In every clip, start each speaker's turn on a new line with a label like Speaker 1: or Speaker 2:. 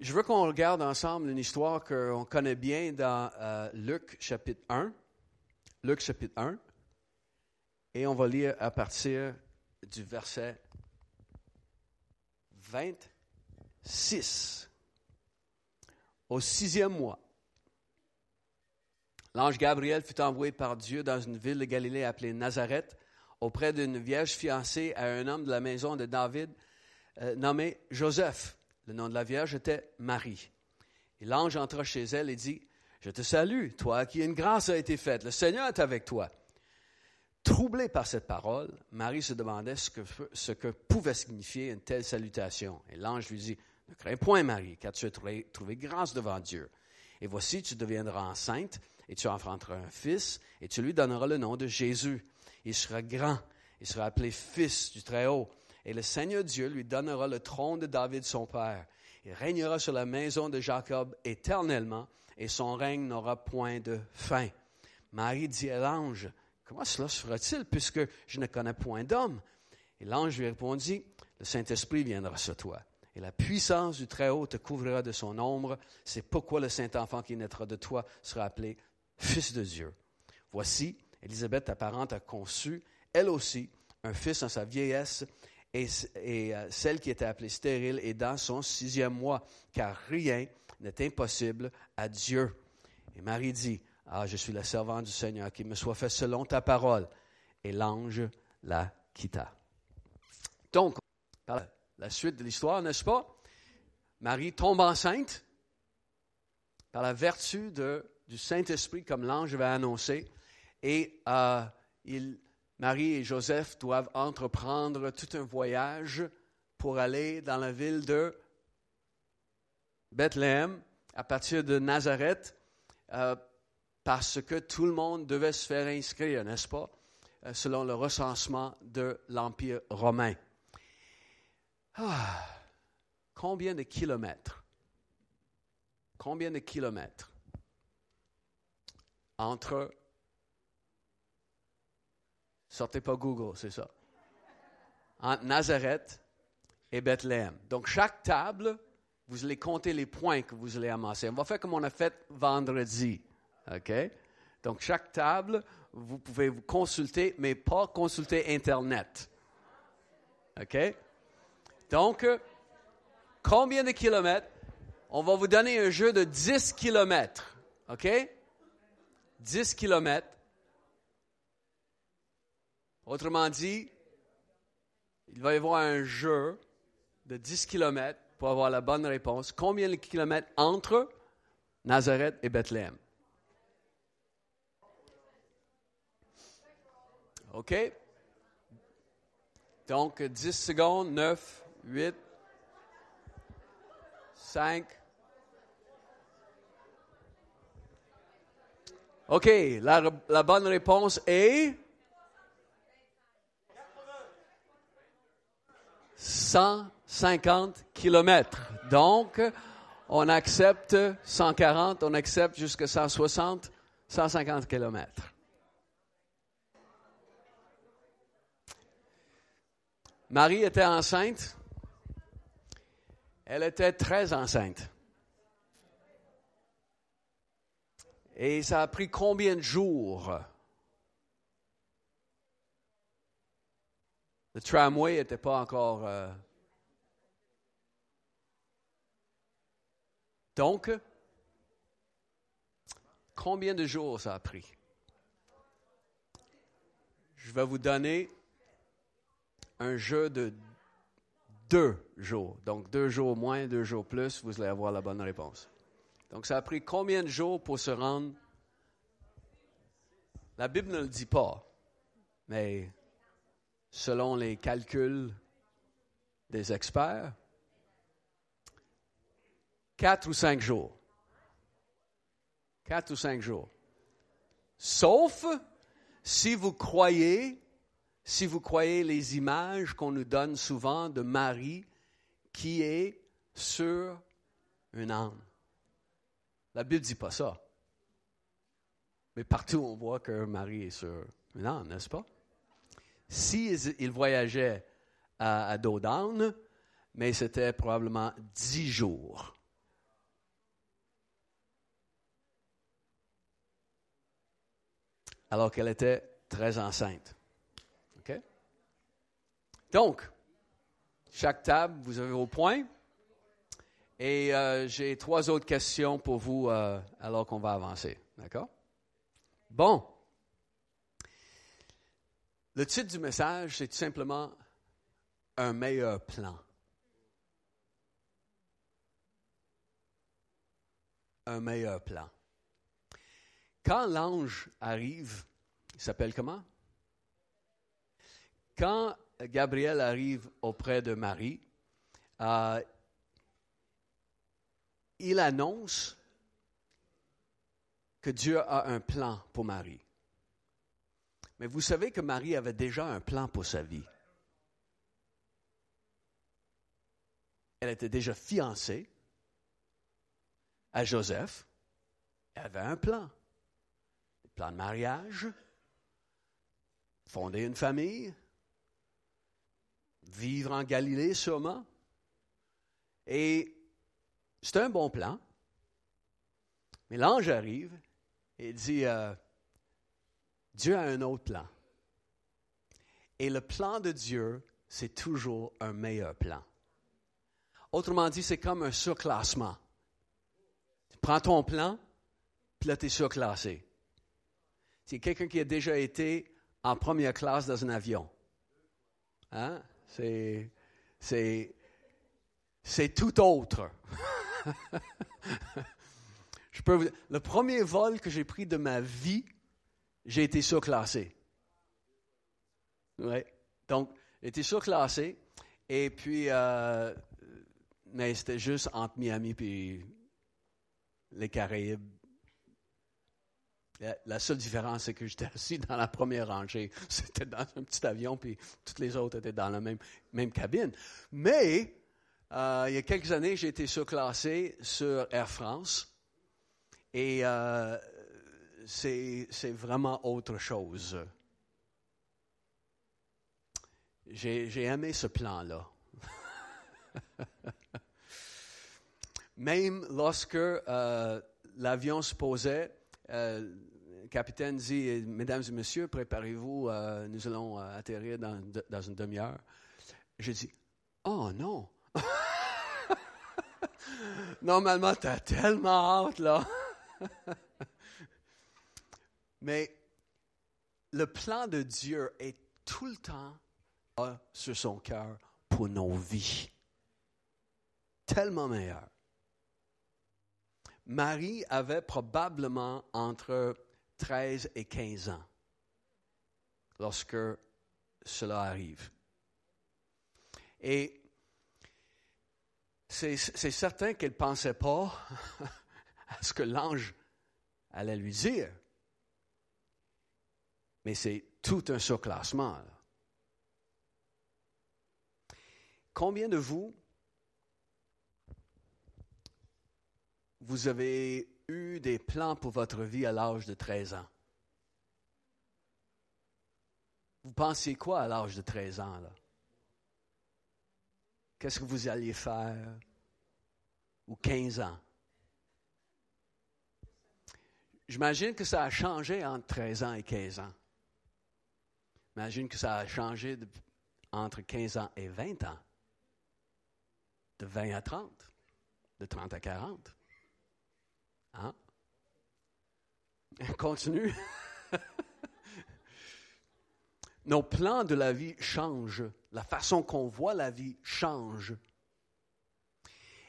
Speaker 1: Je veux qu'on regarde ensemble une histoire qu'on connaît bien dans euh, Luc chapitre 1. Luc chapitre 1. Et on va lire à partir du verset 26. Au sixième mois, l'ange Gabriel fut envoyé par Dieu dans une ville de Galilée appelée Nazareth auprès d'une vierge fiancée à un homme de la maison de David euh, nommé Joseph. Le nom de la vierge était Marie. Et l'ange entra chez elle et dit, Je te salue, toi à qui une grâce a été faite. Le Seigneur est avec toi. Troublée par cette parole, Marie se demandait ce que, pouvait signifier une telle salutation. Et l'ange lui dit, Ne crains point, Marie, car tu as trouvé, trouvé grâce devant Dieu. Et voici, tu deviendras enceinte, et tu enfanteras un fils, et tu lui donneras le nom de Jésus. Il sera grand, il sera appelé fils du Très-Haut. Et le Seigneur Dieu lui donnera le trône de David son père. Il régnera sur la maison de Jacob éternellement, et son règne n'aura point de fin. Marie dit à l'ange, Comment cela se fera-t-il, puisque je ne connais point d'homme? Et l'ange lui répondit, Le Saint-Esprit viendra sur toi, et la puissance du Très-Haut te couvrira de son ombre. C'est pourquoi le Saint-Enfant qui naîtra de toi sera appelé Fils de Dieu. Voici, Élisabeth, ta parente, a conçu, elle aussi, un fils en sa vieillesse, et, euh, celle qui était appelée stérile est dans son sixième mois, car rien n'est impossible à Dieu. Et Marie dit, ah, je suis la servante du Seigneur, qu'il me soit fait selon ta parole. Et l'ange la quitta. Donc, la suite de l'histoire, n'est-ce pas? Marie tombe enceinte par la vertu du Saint-Esprit, comme l'ange avait annoncé, et euh, il, Marie et Joseph doivent entreprendre tout un voyage pour aller dans la ville de Bethléem, à partir de Nazareth, euh, parce que tout le monde devait se faire inscrire, n'est-ce pas, euh, selon le recensement de l'Empire romain. Ah, combien de kilomètres? Combien de kilomètres entre Sortez pas Google, c'est ça. Entre Nazareth et Bethléem. Donc, chaque table, vous allez compter les points que vous allez amasser. On va faire comme on a fait vendredi. OK? Donc, chaque table, vous pouvez vous consulter, mais pas consulter Internet. OK? Donc, combien de kilomètres? On va vous donner un jeu de 10 kilomètres. OK? 10 kilomètres. Autrement dit, il va y avoir un jeu de 10 kilomètres pour avoir la bonne réponse. Combien de kilomètres entre Nazareth et Bethléem? OK? Donc, 10 secondes, 9, 8, 5. OK, la, la bonne réponse est 150 kilomètres. Donc, on accepte 140, on accepte jusqu'à 160, 150 kilomètres. Marie était enceinte. Elle était très enceinte. Et ça a pris combien de jours? Le tramway n'était pas encore... Euh, Donc, combien de jours ça a pris? Je vais vous donner un jeu de deux jours. Donc, deux jours moins, deux jours plus, vous allez avoir la bonne réponse. Donc, ça a pris combien de jours pour se rendre? La Bible ne le dit pas, mais selon les calculs des experts, quatre ou cinq jours. Quatre ou cinq jours. Sauf si vous croyez si vous croyez les images qu'on nous donne souvent de Marie qui est sur un âne. La Bible ne dit pas ça. Mais partout, on voit que Marie est sur un âne, n'est-ce pas? S'ils si ils voyageaient à, à mais c'était probablement dix jours. Alors qu'elle était très enceinte. OK? Donc, chaque table, vous avez vos points. Et euh, j'ai trois autres questions pour vous euh, alors qu'on va avancer. D'accord? Bon. Le titre du message, c'est tout simplement un meilleur plan. Un meilleur plan. Quand l'ange arrive, il s'appelle comment? Quand Gabriel arrive auprès de Marie, euh, il annonce que Dieu a un plan pour Marie. Mais vous savez que Marie avait déjà un plan pour sa vie. Elle était déjà fiancée à Joseph. Elle avait un plan. Un plan de mariage, fonder une famille, vivre en Galilée sûrement. Et c'est un bon plan. Mais l'ange arrive et dit, euh, Dieu a un autre plan. Et le plan de Dieu, c'est toujours un meilleur plan. Autrement dit, c'est comme un surclassement. Tu prends ton plan, puis là, tu es surclassé. C'est quelqu'un qui a déjà été en première classe dans un avion. Hein? C'est, c'est, c'est tout autre. Je peux vous, le premier vol que j'ai pris de ma vie, j'ai été surclassé. Ouais. Donc, j'ai été surclassé. Et puis, euh, mais c'était juste entre Miami et les Caraïbes. La, seule différence, c'est que j'étais assis dans la première rangée. C'était dans un petit avion, puis toutes les autres étaient dans la même, même cabine. Mais, euh, il y a quelques années, j'ai été surclassé sur Air France. Et euh, c'est vraiment autre chose. J'ai aimé ce plan-là. Même lorsque euh, l'avion se posait, euh, le capitaine dit, Mesdames et Messieurs, préparez-vous, euh, nous allons atterrir dans, dans une demi-heure. Je dis, Oh non! Normalement, tu as tellement hâte, là. Mais le plan de Dieu est tout le temps sur son cœur pour nos vies. Tellement meilleur. Marie avait probablement entre 13 et 15 ans lorsque cela arrive. Et c'est certain qu'elle ne pensait pas à ce que l'ange allait lui dire. Mais c'est tout un surclassement. Combien de vous vous avez eu des plans pour votre vie à l'âge de 13 ans? Vous pensiez quoi à l'âge de 13 ans? Qu'est-ce que vous alliez faire? Ou 15 ans? J'imagine que ça a changé entre 13 ans et 15 ans. J'imagine que ça a changé entre 15 ans et 20 ans. De 20 à 30. De 30 à 40. Hein? Continue. Nos plans de la vie changent. La façon qu'on voit la vie change.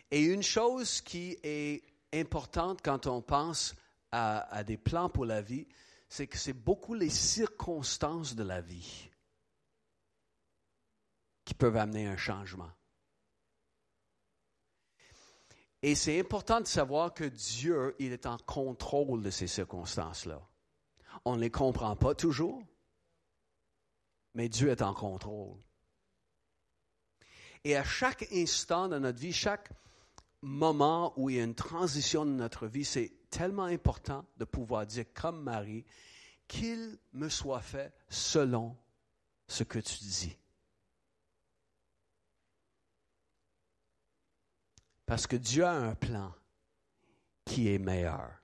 Speaker 1: Et une chose qui est importante quand on pense à, à des plans pour la vie, c'est que c'est beaucoup les circonstances de la vie qui peuvent amener un changement. Et c'est important de savoir que Dieu, il est en contrôle de ces circonstances-là. On ne les comprend pas toujours, mais Dieu est en contrôle. Et à chaque instant de notre vie, chaque moment où il y a une transition de notre vie, c'est tellement important de pouvoir dire comme Marie, qu'il me soit fait selon ce que tu dis. Parce que Dieu a un plan qui est meilleur.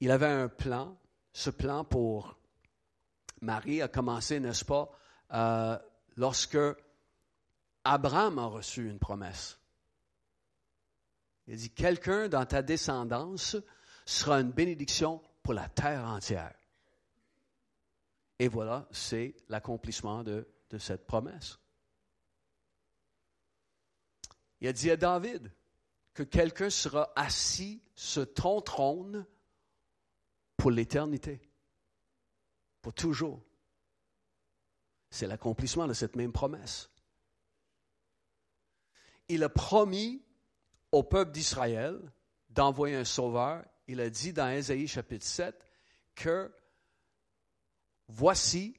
Speaker 1: il avait un plan. Ce plan pour Marie a commencé, n'est-ce pas, euh, lorsque Abraham a reçu une promesse. Il dit, quelqu'un dans ta descendance sera une bénédiction pour la terre entière. Et voilà, c'est l'accomplissement de, de cette promesse. Il a dit à David que quelqu'un sera assis sur ton trône pour l'éternité, pour toujours. C'est l'accomplissement de cette même promesse. Il a promis au peuple d'Israël d'envoyer un sauveur. Il a dit dans Ésaïe chapitre 7 que voici,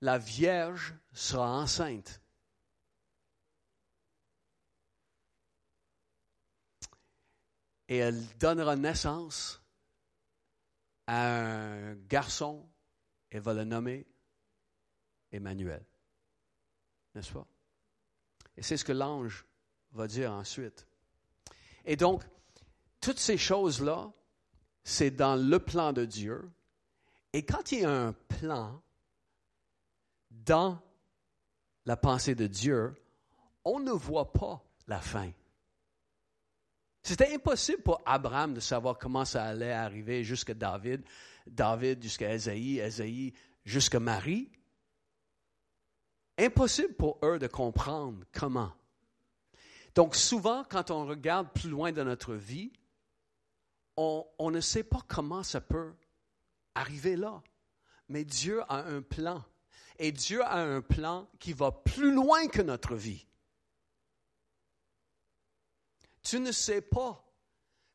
Speaker 1: la Vierge sera enceinte. Et elle donnera naissance à un garçon, elle va le nommer Emmanuel. N'est-ce pas? Et c'est ce que l'ange va dire ensuite. Et donc, toutes ces choses-là, c'est dans le plan de Dieu. Et quand il y a un plan dans la pensée de Dieu, on ne voit pas la fin. C'était impossible pour Abraham de savoir comment ça allait arriver jusqu'à David, David jusqu'à Esaïe, Esaïe jusqu'à Marie. Impossible pour eux de comprendre comment. Donc souvent, quand on regarde plus loin dans notre vie, on, on ne sait pas comment ça peut arriver là. Mais Dieu a un plan. Et Dieu a un plan qui va plus loin que notre vie. Tu ne sais pas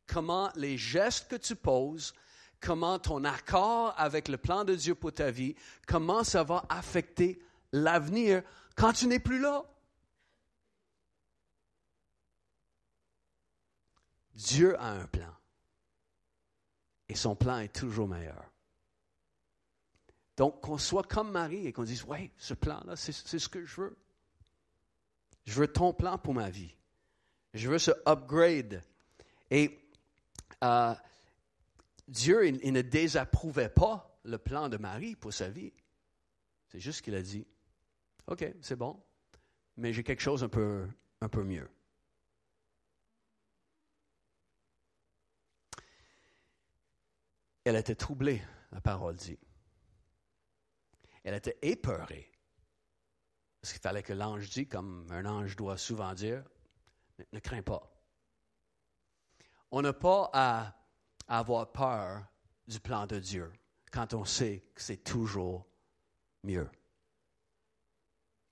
Speaker 1: comment les gestes que tu poses, comment ton accord avec le plan de Dieu pour ta vie, comment ça va affecter l'avenir quand tu n'es plus là. Dieu a un plan. Et son plan est toujours meilleur. Donc, qu'on soit comme Marie et qu'on dise, oui, ce plan-là, c'est ce que je veux. Je veux ton plan pour ma vie. Je veux ce upgrade. Et euh, Dieu, il, ne désapprouvait pas le plan de Marie pour sa vie. C'est juste qu'il a dit, OK, c'est bon, mais j'ai quelque chose un peu, un peu mieux. Elle était troublée, la parole dit. Elle était épeurée. Parce qu'il fallait que l'ange dise, comme un ange doit souvent dire, ne, crains pas. On n'a pas à, avoir peur du plan de Dieu quand on sait que c'est toujours mieux,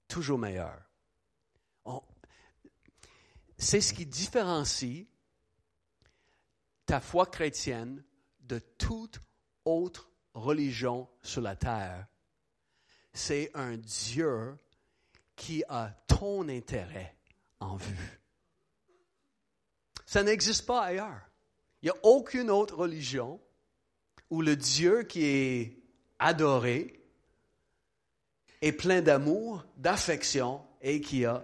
Speaker 1: toujours meilleur. C'est ce qui différencie ta foi chrétienne de toute autre religion sur la terre. C'est un Dieu qui a ton intérêt en vue. Ça n'existe pas ailleurs. Il n'y a aucune autre religion où le Dieu qui est adoré est plein d'amour, d'affection et qui a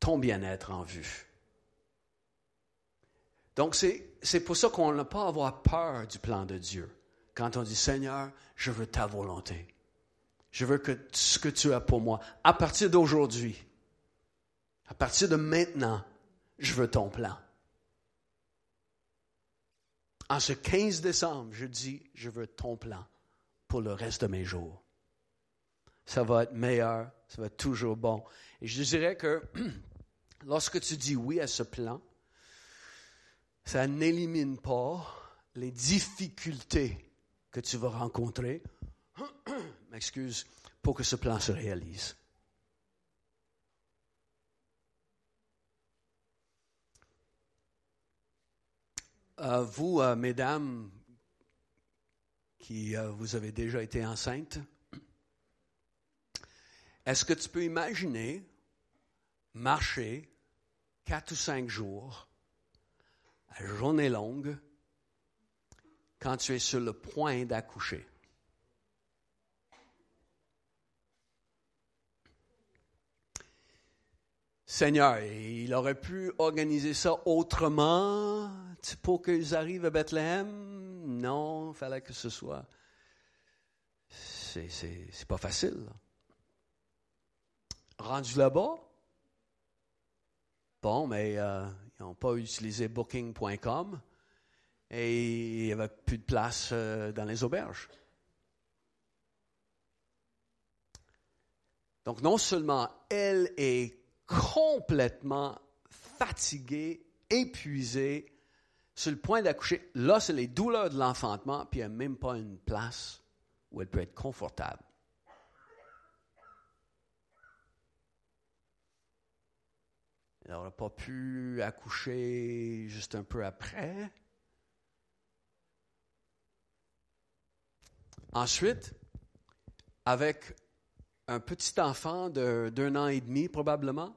Speaker 1: ton bien-être en vue. Donc c'est pour ça qu'on n'a pas avoir peur du plan de Dieu. Quand on dit Seigneur, je veux ta volonté. Je veux que ce que tu as pour moi, à partir d'aujourd'hui, à partir de maintenant, je veux ton plan. En ce 15 décembre, je dis, je veux ton plan pour le reste de mes jours. Ça va être meilleur, ça va être toujours bon. Et je dirais que lorsque tu dis oui à ce plan, ça n'élimine pas les difficultés que tu vas rencontrer, m'excuse, pour que ce plan se réalise. Euh, vous, euh, mesdames, qui euh, vous avez déjà été enceintes, est-ce que tu peux imaginer marcher quatre ou cinq jours, à journée longue, quand tu es sur le point d'accoucher? Seigneur, il aurait pu organiser ça autrement pour qu'ils arrivent à Bethléem? Non, il fallait que ce soit. C'est pas facile. Rendu là-bas, bon, mais euh, ils n'ont pas utilisé booking.com et il n'y avait plus de place euh, dans les auberges. Donc, non seulement elle est complètement fatiguée, épuisée, sur le point d'accoucher, là, c'est les douleurs de l'enfantement, puis il n'y a même pas une place où elle peut être confortable. Elle n'aurait pas pu accoucher juste un peu après. Ensuite, avec un petit enfant d'un an et demi probablement,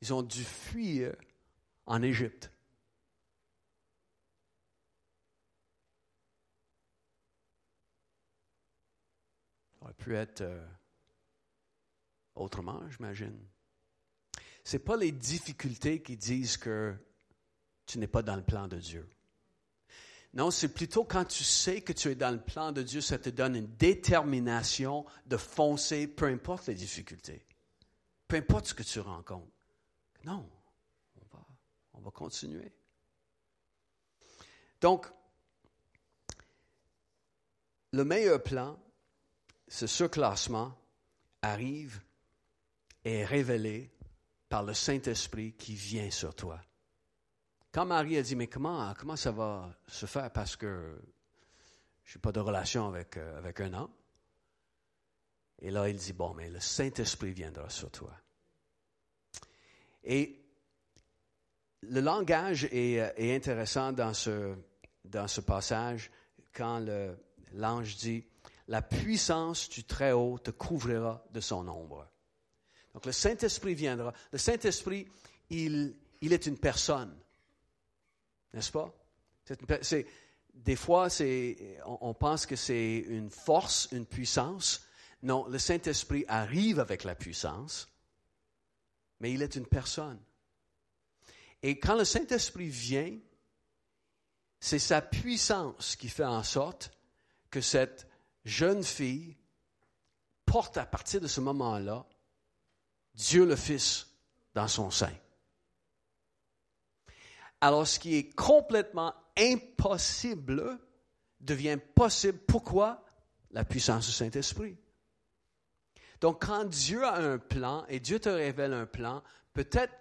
Speaker 1: ils ont dû fuir en Égypte. Ça aurait pu être euh, autrement, j'imagine. Ce n'est pas les difficultés qui disent que tu n'es pas dans le plan de Dieu. Non, c'est plutôt quand tu sais que tu es dans le plan de Dieu, ça te donne une détermination de foncer, peu importe les difficultés, peu importe ce que tu rencontres. Non, on va, on va continuer. Donc, le meilleur plan, ce surclassement, arrive et est révélé par le Saint-Esprit qui vient sur toi. Quand Marie a dit, mais comment, comment ça va se faire? Parce que je n'ai pas de relation avec, euh, avec un homme? Et là, il dit, bon, mais le Saint-Esprit viendra sur toi. Et le langage est, euh, est intéressant dans ce, dans ce passage quand l'ange dit, la puissance du Très-Haut te couvrira de son ombre. Donc le Saint-Esprit viendra. Le Saint-Esprit, il, est une personne. N'est-ce pas? des fois, on, on pense que c'est une force, une puissance. Non, le Saint-Esprit arrive avec la puissance, mais il est une personne. Et quand le Saint-Esprit vient, c'est sa puissance qui fait en sorte que cette jeune fille porte à partir de ce moment-là Dieu le Fils dans son sein. Alors ce qui est complètement impossible devient possible. Pourquoi? La puissance du Saint-Esprit. Donc quand Dieu a un plan et Dieu te révèle un plan, peut-être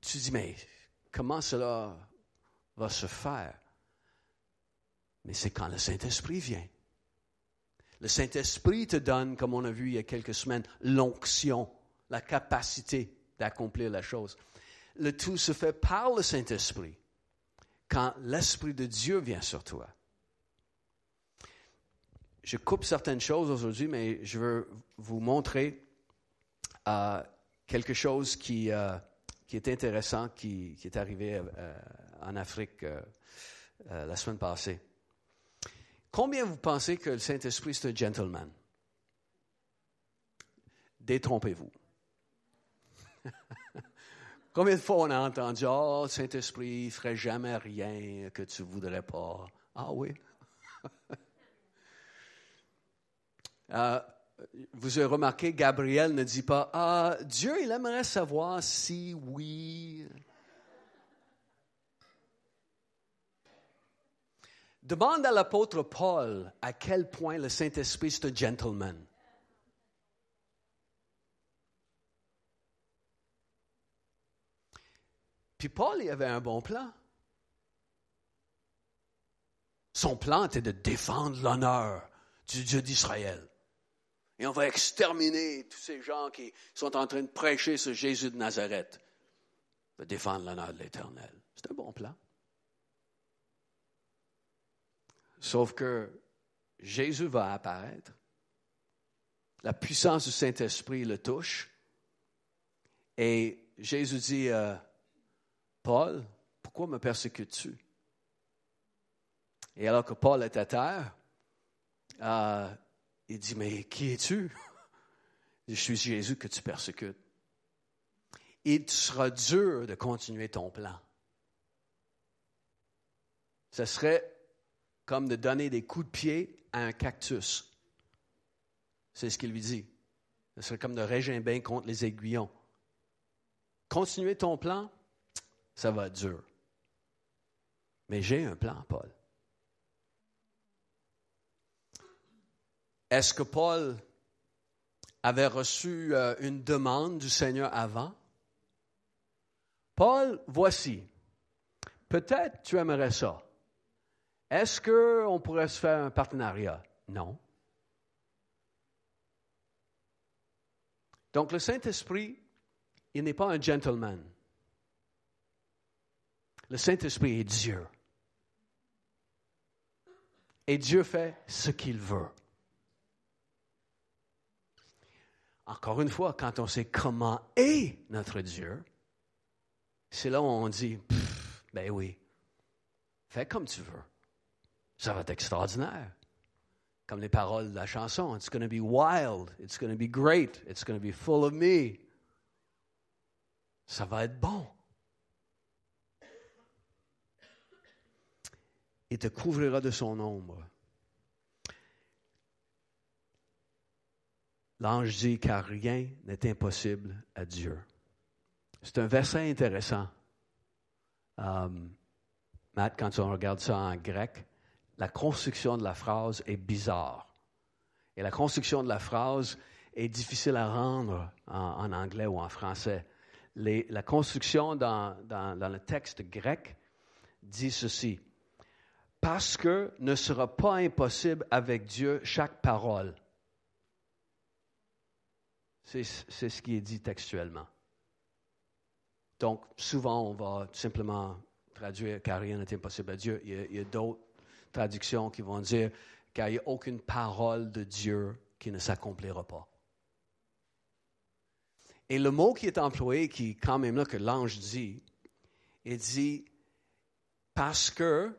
Speaker 1: tu dis, mais comment cela va se faire? Mais c'est quand le Saint-Esprit vient. Le Saint-Esprit te donne, comme on a vu il y a quelques semaines, l'onction, la capacité d'accomplir la chose le tout se fait par le Saint-Esprit quand l'Esprit de Dieu vient sur toi. Je coupe certaines choses aujourd'hui, mais je veux vous montrer euh, quelque chose qui, euh, qui est intéressant, qui, qui est arrivé euh, en Afrique la semaine passée. Combien vous pensez que le Saint-Esprit est un gentleman? Détrompez-vous. Combien de fois on a entendu, oh, Saint-Esprit ne ferait jamais rien que tu ne voudrais pas. Ah oui. Euh, vous avez remarqué, Gabriel ne dit pas, ah, Dieu, il aimerait savoir si oui. Demande à l'apôtre Paul à quel point le Saint-Esprit est un gentleman. Puis Paul, il avait un bon plan. Son plan était de défendre l'honneur du Dieu d'Israël. Et on va exterminer tous ces gens qui sont en train de prêcher ce Jésus de Nazareth. De défendre l'honneur de l'Éternel. C'est un bon plan. Sauf que Jésus va apparaître. La puissance du Saint-Esprit le touche. Et Jésus dit, euh, Paul, pourquoi me persécutes-tu? Et alors que Paul est à terre, euh, il dit, mais qui es-tu? Je suis Jésus que tu persécutes. il sera dur de continuer ton plan. Ce serait comme de donner des coups de pied à un cactus. C'est ce qu'il lui dit. Ce serait comme de régimber contre les aiguillons. Continuer ton plan, ça va être dur. Mais j'ai un plan, Paul. Est-ce que Paul avait reçu euh, une demande du Seigneur avant? Paul, voici. Peut-être tu aimerais ça. Est-ce qu'on pourrait se faire un partenariat? Non. Donc le Saint-Esprit, il n'est pas un gentleman. Le Saint-Esprit est Dieu. Et Dieu fait ce qu'il veut. Encore une fois, quand on sait comment est notre Dieu, c'est là où on dit, ben oui, fais comme tu veux. Ça va être extraordinaire. Comme les paroles de la chanson, it's going to be wild, it's going to be great, it's going to be full of me. Ça va être bon. Il te couvrira de son ombre. L'ange dit car rien n'est impossible à Dieu. C'est un verset intéressant. Um, Matt, quand on regarde ça en grec, la construction de la phrase est bizarre. Et la construction de la phrase est difficile à rendre en, anglais ou en français. la construction dans le texte grec dit ceci. Parce que ne sera pas impossible avec Dieu chaque parole. C'est ce qui est dit textuellement. Donc, souvent, on va simplement traduire car rien n'est impossible à Dieu. Il y a, d'autres traductions qui vont dire qu'il n'y a aucune parole de Dieu qui ne s'accomplira pas. Et le mot qui est employé, qui est quand même là que l'ange dit, il dit parce que,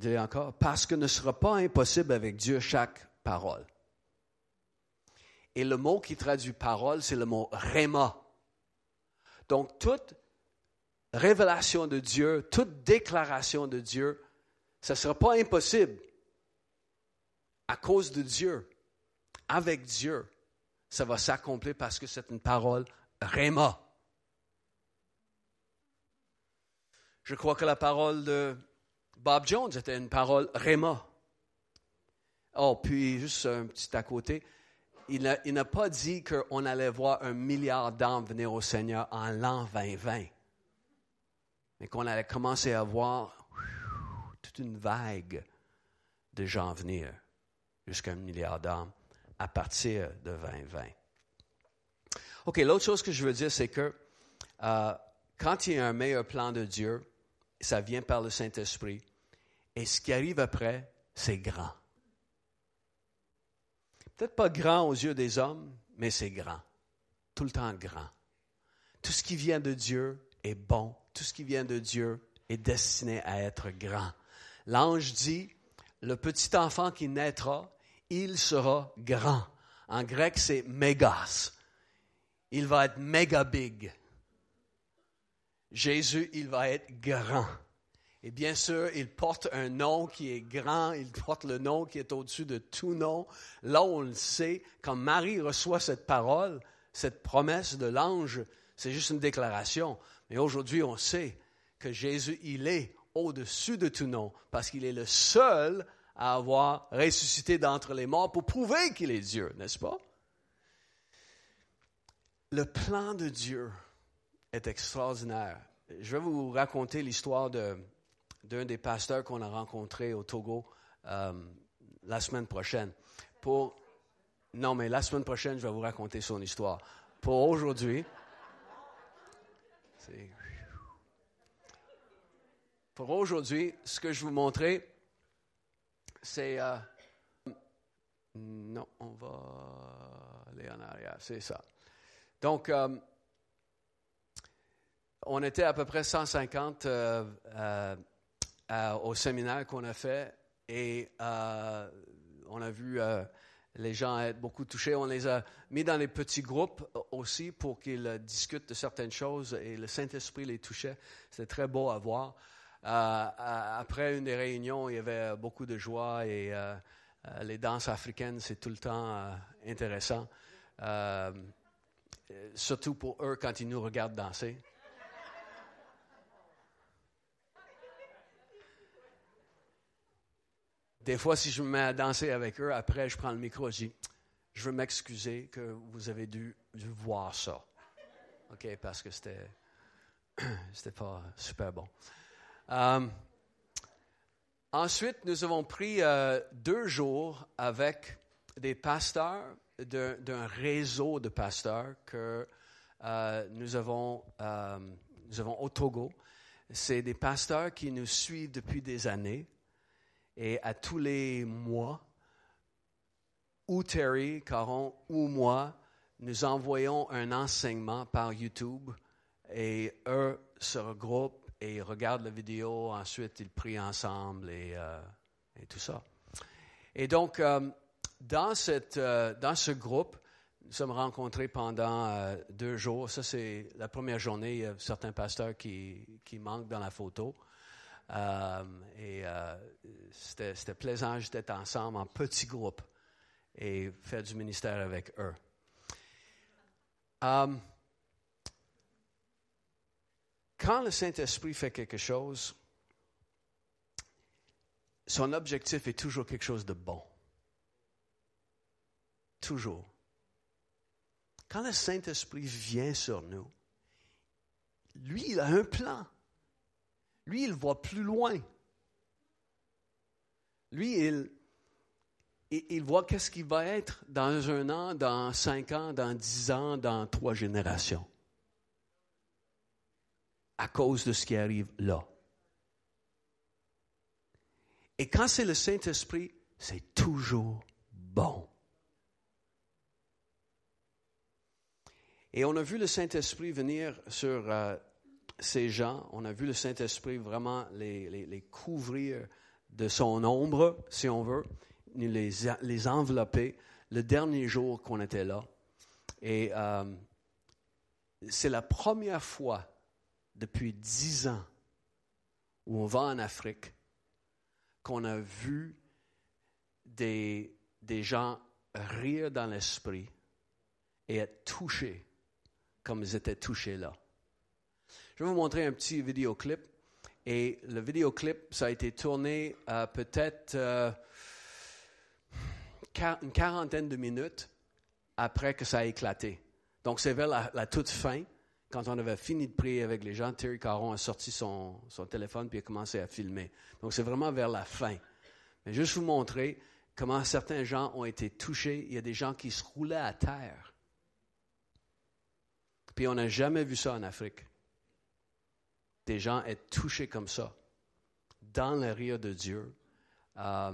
Speaker 1: je encore, parce que ne sera pas impossible avec Dieu chaque parole. Et le mot qui traduit parole, c'est le mot réma. Donc, toute révélation de Dieu, toute déclaration de Dieu, ça ne sera pas impossible à cause de Dieu, avec Dieu. Ça va s'accomplir parce que c'est une parole réma. Je crois que la parole de Bob Jones était une parole réma. Oh, puis juste un petit à côté, il n'a pas dit qu'on allait voir un milliard d'âmes venir au Seigneur en l'an 2020, mais qu'on allait commencer à voir toute une vague de gens venir jusqu'à un milliard d'âmes à partir de 2020. OK, l'autre chose que je veux dire, c'est que euh, quand il y a un meilleur plan de Dieu, ça vient par le Saint-Esprit, et ce qui arrive après, c'est grand. Peut-être pas grand aux yeux des hommes, mais c'est grand. Tout le temps grand. Tout ce qui vient de Dieu est bon. Tout ce qui vient de Dieu est destiné à être grand. L'ange dit, le petit enfant qui naîtra, il sera grand. En grec, c'est mégas. Il va être méga big. Jésus, il va être grand. Et bien sûr, il porte un nom qui est grand, il porte le nom qui est au-dessus de tout nom. Là, on le sait, quand Marie reçoit cette parole, cette promesse de l'ange, c'est juste une déclaration. Mais aujourd'hui, on sait que Jésus, il est au-dessus de tout nom, parce qu'il est le seul à avoir ressuscité d'entre les morts pour prouver qu'il est Dieu, n'est-ce pas? Le plan de Dieu est extraordinaire. Je vais vous raconter l'histoire de, d'un des pasteurs qu'on a rencontré au Togo euh, la semaine prochaine. Pour, non, mais la semaine prochaine, je vais vous raconter son histoire. Pour aujourd'hui, pour aujourd'hui, ce que je vous montrer, c'est... Euh, non, on va aller en arrière, c'est ça. Donc, euh, on était à peu près 150 au séminaire qu'on a fait et euh, on a vu euh, les gens ont beaucoup touchés. On les a mis dans les petits groupes aussi pour qu'ils discutent de certaines choses et le Saint-Esprit les touchait. C'était très beau à voir. après une des réunions, il y avait beaucoup de joie et les danses africaines, c'est tout le temps intéressant. surtout pour eux quand ils nous regardent danser. Des fois, si je me mets à danser avec eux, après, je prends le micro et je dis Je veux m'excuser que vous avez dû, voir ça. OK, parce que c'était, c'était pas super bon. Euh, ensuite, nous avons pris euh, deux jours avec des pasteurs d'un, réseau de pasteurs que euh, nous, avons, nous avons au Togo. C'est des pasteurs qui nous suivent depuis des années. Et à tous les mois, ou Terry, Caron ou moi, nous envoyons un enseignement par YouTube et eux se regroupent et regardent la vidéo. Ensuite, ils prient ensemble et, euh, tout ça. Et donc, euh, dans, cette, euh, dans ce groupe, nous sommes rencontrés pendant deux jours. Ça, c'est la première journée. Il y a certains pasteurs qui, qui manquent dans la photo. Euh, et euh, c'était plaisant d'être ensemble en petits groupes et faire du ministère avec eux. Euh, quand le Saint-Esprit fait quelque chose, son objectif est toujours quelque chose de bon. Toujours. Quand le Saint-Esprit vient sur nous, lui, il a un plan. Lui, il voit plus loin. Lui, il, voit qu'est-ce qui va être dans un an, dans cinq ans, dans dix ans, dans trois générations. À cause de ce qui arrive là. Et quand c'est le Saint-Esprit, c'est toujours bon. Et on a vu le Saint-Esprit venir sur euh, ces gens, on a vu le Saint-Esprit vraiment les, couvrir de son ombre, si on veut, les, les envelopper le dernier jour qu'on était là. Et euh, c'est la première fois depuis dix ans où on va en Afrique qu'on a vu des, des gens rire dans l'esprit et être touchés comme ils étaient touchés là. Je vais vous montrer un petit vidéoclip. Et le vidéoclip, ça a été tourné à peut-être euh, une quarantaine de minutes après que ça a éclaté. Donc, c'est vers la, toute fin, quand on avait fini de prier avec les gens, Terry Caron a sorti son, son téléphone puis a commencé à filmer. Donc, c'est vraiment vers la fin. Mais juste vous montrer comment certains gens ont été touchés. Il y a des gens qui se roulaient à terre. Puis on n'a jamais vu ça en Afrique des gens être touchés comme ça dans le rire de Dieu. Euh,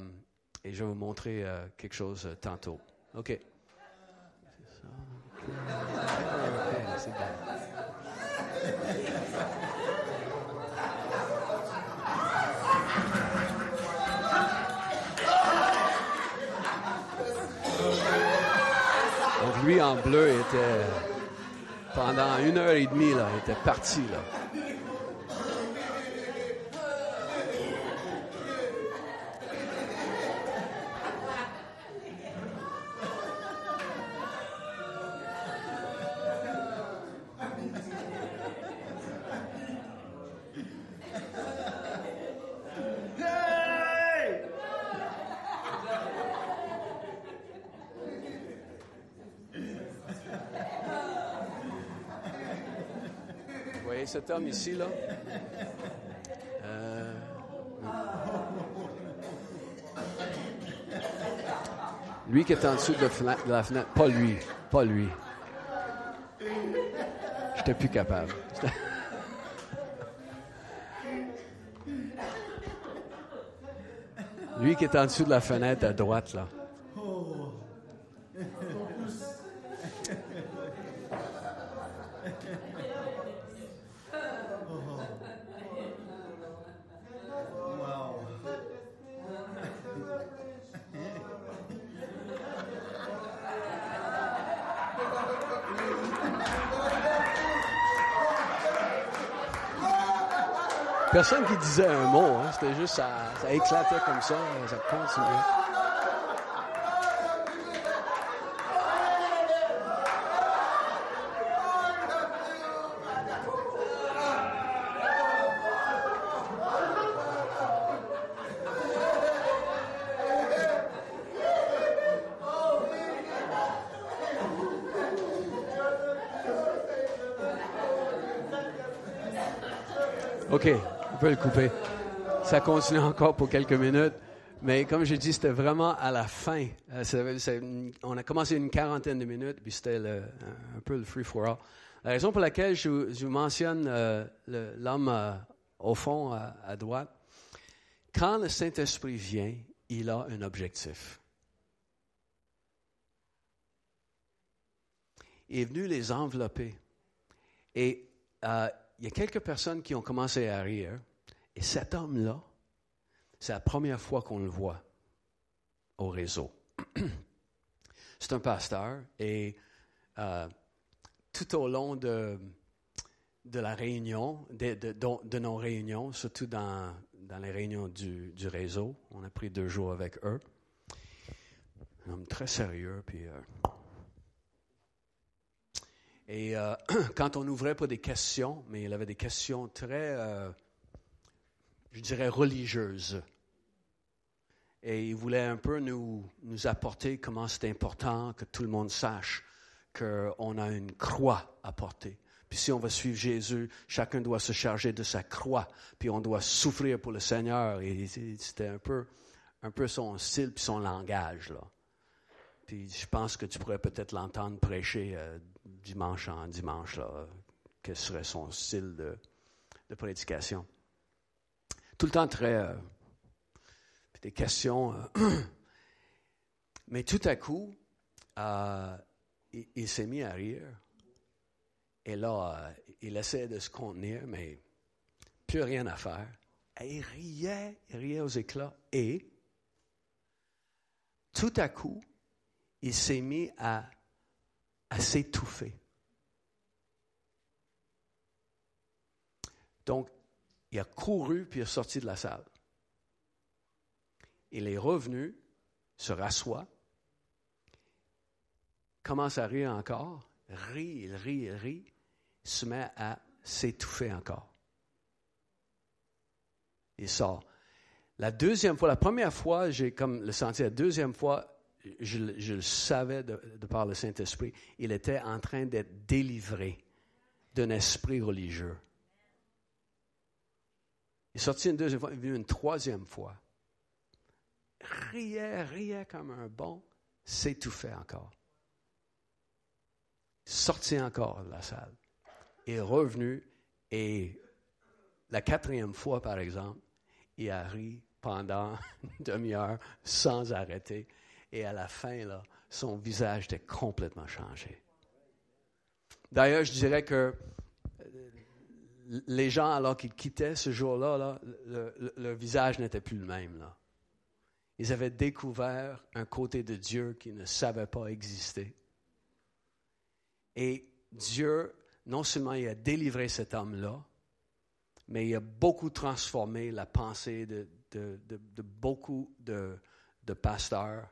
Speaker 1: et je vais vous montrer euh, quelque chose euh, tantôt. OK. C'est Donc lui en bleu était pendant une heure et demie là, il était parti là. Cet homme ici, là. Euh, lui qui est en dessous de, de la fenêtre, pas lui, pas lui. J'étais plus capable. Lui qui est en dessous de la fenêtre à droite, là. Personne qui disait un mot, hein. c'était juste, ça, ça éclatait comme ça, ça continuait. OK, on peut le couper. Ça continue encore pour quelques minutes. Mais comme j'ai dit, c'était vraiment à la fin. Euh, on a commencé une quarantaine de minutes, puis c'était un peu le free for all. La raison pour laquelle je, vous mentionne euh, l'homme euh, au fond à, droite, quand le Saint-Esprit vient, il a un objectif. Il est venu les envelopper. Et il y a quelques personnes qui ont commencé à rire. Et cet homme-là, c'est la première fois qu'on le voit au réseau. c'est un pasteur et euh, tout au long de, la réunion, de, nos réunions, surtout dans, dans les réunions du, du, réseau, on a pris deux jours avec eux. Un homme très sérieux, puis euh, et euh, quand on ouvrait pour des questions, mais il avait des questions très, euh, je dirais, religieuses. Et il voulait un peu nous, nous apporter comment c'est important que tout le monde sache qu'on a une croix à porter. Puis si on va suivre Jésus, chacun doit se charger de sa croix, puis on doit souffrir pour le Seigneur. Et c'était un peu, un peu son style puis son langage. Puis je pense que tu pourrais peut-être l'entendre prêcher euh, dimanche en dimanche, là, quel serait son style de, prédication. Tout le temps très... Euh, des questions. Euh, mais tout à coup, euh, il, s'est mis à rire. Et là, il essaie de se contenir, mais plus rien à faire. Et il riait, il riait aux éclats. Et tout à coup, il s'est mis à à s'étouffer. Donc, il a couru puis il est sorti de la salle. Il est revenu, se rassoit, commence à rire encore, rit, il rit, rit, se met à s'étouffer encore. Il sort. La deuxième fois, la première fois, j'ai comme le senti, la deuxième fois, je, le savais de, par le Saint-Esprit, il était en train d'être délivré d'un esprit religieux. Il est sorti une deuxième fois, il est venu une troisième fois. Riait, riait comme un bon, s'étouffait encore. Sorti encore de la salle. est revenu et la quatrième fois, par exemple, il a ri pendant une demi-heure sans arrêter. Et à la fin, là, son visage était complètement changé. D'ailleurs, je dirais que euh, les gens, alors qu'ils quittaient ce jour-là, là, leur visage n'était plus le même. Là. Ils avaient découvert un côté de Dieu qu'ils ne savaient pas exister. Et Dieu, non seulement il a délivré cet homme-là, mais il a beaucoup transformé la pensée de, beaucoup de, pasteurs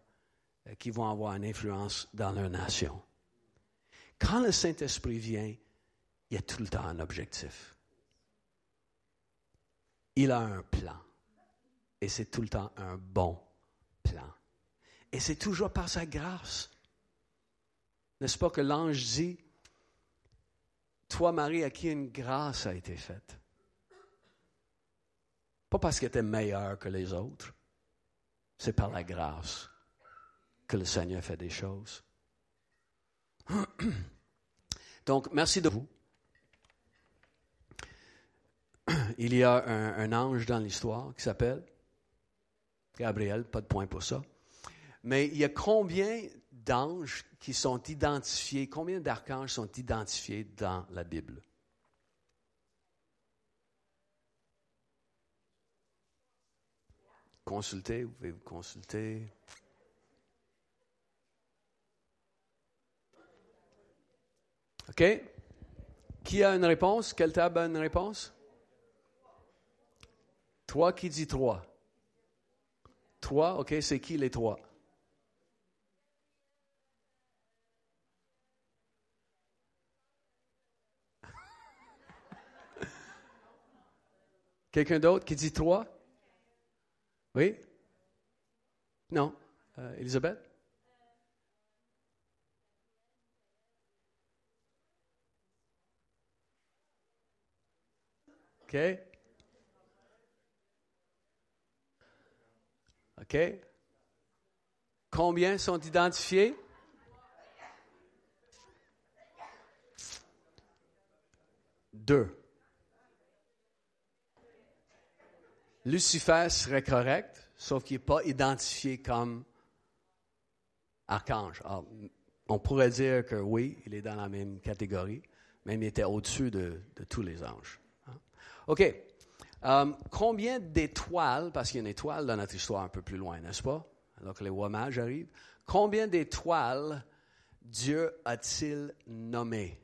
Speaker 1: qui vont avoir une influence dans leur nation. Quand le Saint-Esprit vient, il y a tout le temps un objectif. Il a un plan. Et c'est tout le temps un bon plan. Et c'est toujours par sa grâce. N'est-ce pas que l'ange dit, toi Marie, à qui une grâce a été faite? Pas parce qu'elle était meilleure que les autres, c'est par la grâce que le Seigneur fait des choses. Donc, merci de vous. Il y a un, ange dans l'histoire qui s'appelle Gabriel, pas de point pour ça. Mais il y a combien d'anges qui sont identifiés, combien d'archanges sont identifiés dans la Bible? Consultez, vous pouvez vous consulter. OK? Qui a une réponse? Quelle table a une réponse? Trois qui dit trois? Trois, OK, c'est qui les trois? Quelqu'un d'autre qui dit trois? Oui? Non? Euh, Elisabeth? OK? OK? Combien sont identifiés? Deux. Lucifer serait correct, sauf qu'il n'est pas identifié comme archange. on pourrait dire que oui, il est dans la même catégorie, mais il était au-dessus de, tous les anges. OK. Um, combien d'étoiles, parce qu'il y a une étoile dans notre histoire un peu plus loin, n'est-ce pas? Alors que les rois mages arrivent. Combien d'étoiles Dieu a-t-il nommé?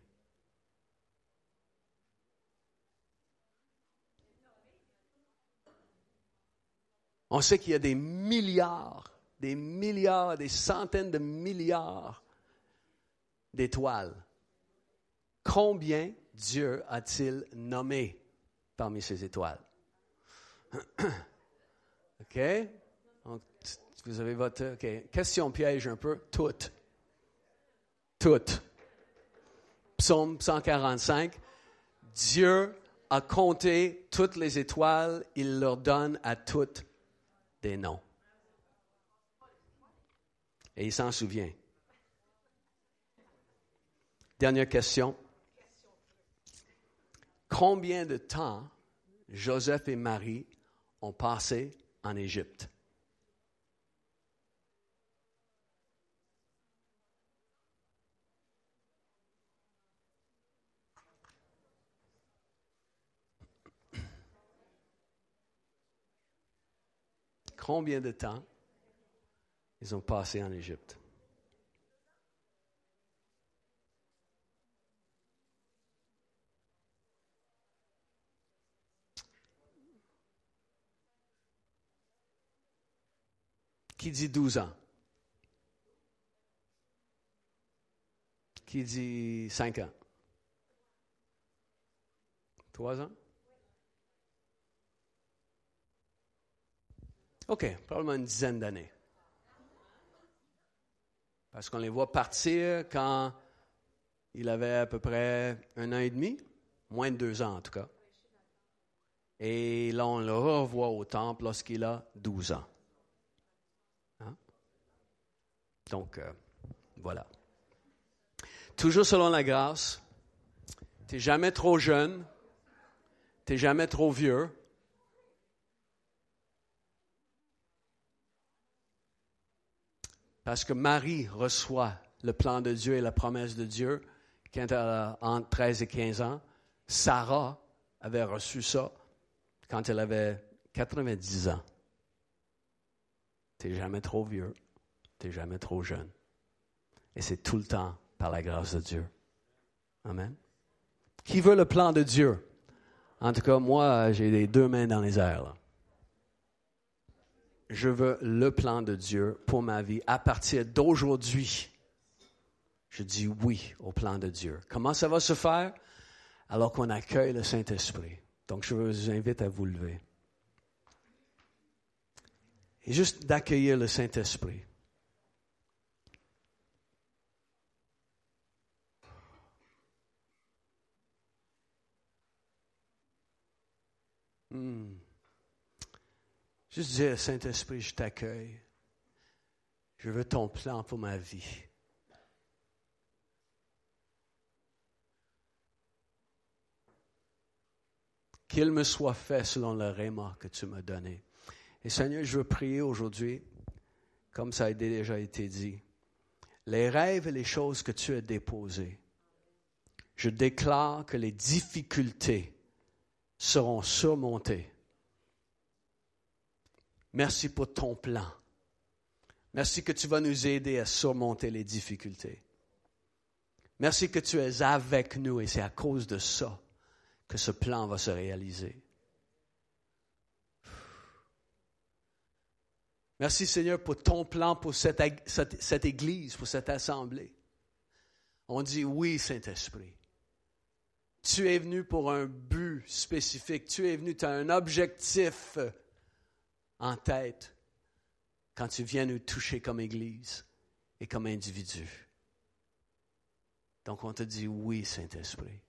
Speaker 1: On sait qu'il y a des milliards, des milliards, des centaines de milliards d'étoiles. Combien Dieu a-t-il nommé parmi ces étoiles? OK? vous avez votre. OK. Question piège un peu. Toutes. Toutes. Psaume 145. Dieu a compté toutes les étoiles, il leur donne à toutes des noms. Et il s'en souvient. Dernière question. Combien de temps Joseph et Marie ont passé en Égypte? combien de temps ils ont passé en Égypte? Qui dit 12 ans? Qui dit 5 ans? 3 ans? OK, probablement une dizaine d'années. Parce qu'on les voit partir quand il avait à peu près un an et demi, moins de deux ans en tout cas. Et là, on le revoit au temple lorsqu'il a 12 ans. Hein? Donc, euh, voilà. Toujours selon la grâce, tu n'es jamais trop jeune, tu n'es jamais trop vieux, Parce que Marie reçoit le plan de Dieu et la promesse de Dieu quand elle a entre 13 et 15 ans. Sarah avait reçu ça quand elle avait 90 ans. Tu n'es jamais trop vieux, tu n'es jamais trop jeune. Et c'est tout le temps par la grâce de Dieu. Amen. Qui veut le plan de Dieu? En tout cas, moi, j'ai les deux mains dans les airs je veux le plan de Dieu pour ma vie. À partir d'aujourd'hui, je dis oui au plan de Dieu. Comment ça va se faire? Alors qu'on accueille le Saint-Esprit. Donc, je vous invite à vous lever. Et juste d'accueillir le Saint-Esprit. Hmm. Juste dire, Saint-Esprit, je t'accueille. Je veux ton plan pour ma vie. Qu'il me soit fait selon le réma que tu m'as donné. Et Seigneur, je veux prier aujourd'hui, comme ça a déjà été dit, les rêves et les choses que tu as déposées. Je déclare que les difficultés seront surmontées Merci pour ton plan. Merci que tu vas nous aider à surmonter les difficultés. Merci que tu es avec nous et c'est à cause de ça que ce plan va se réaliser. Merci Seigneur pour ton plan, pour cette, cette, Église, pour cette assemblée. On dit oui, Saint-Esprit. Tu es venu pour un but spécifique. Tu es venu, tu as un objectif en tête quand tu viens nous toucher comme Église et comme individu. Donc on te dit oui, Saint-Esprit.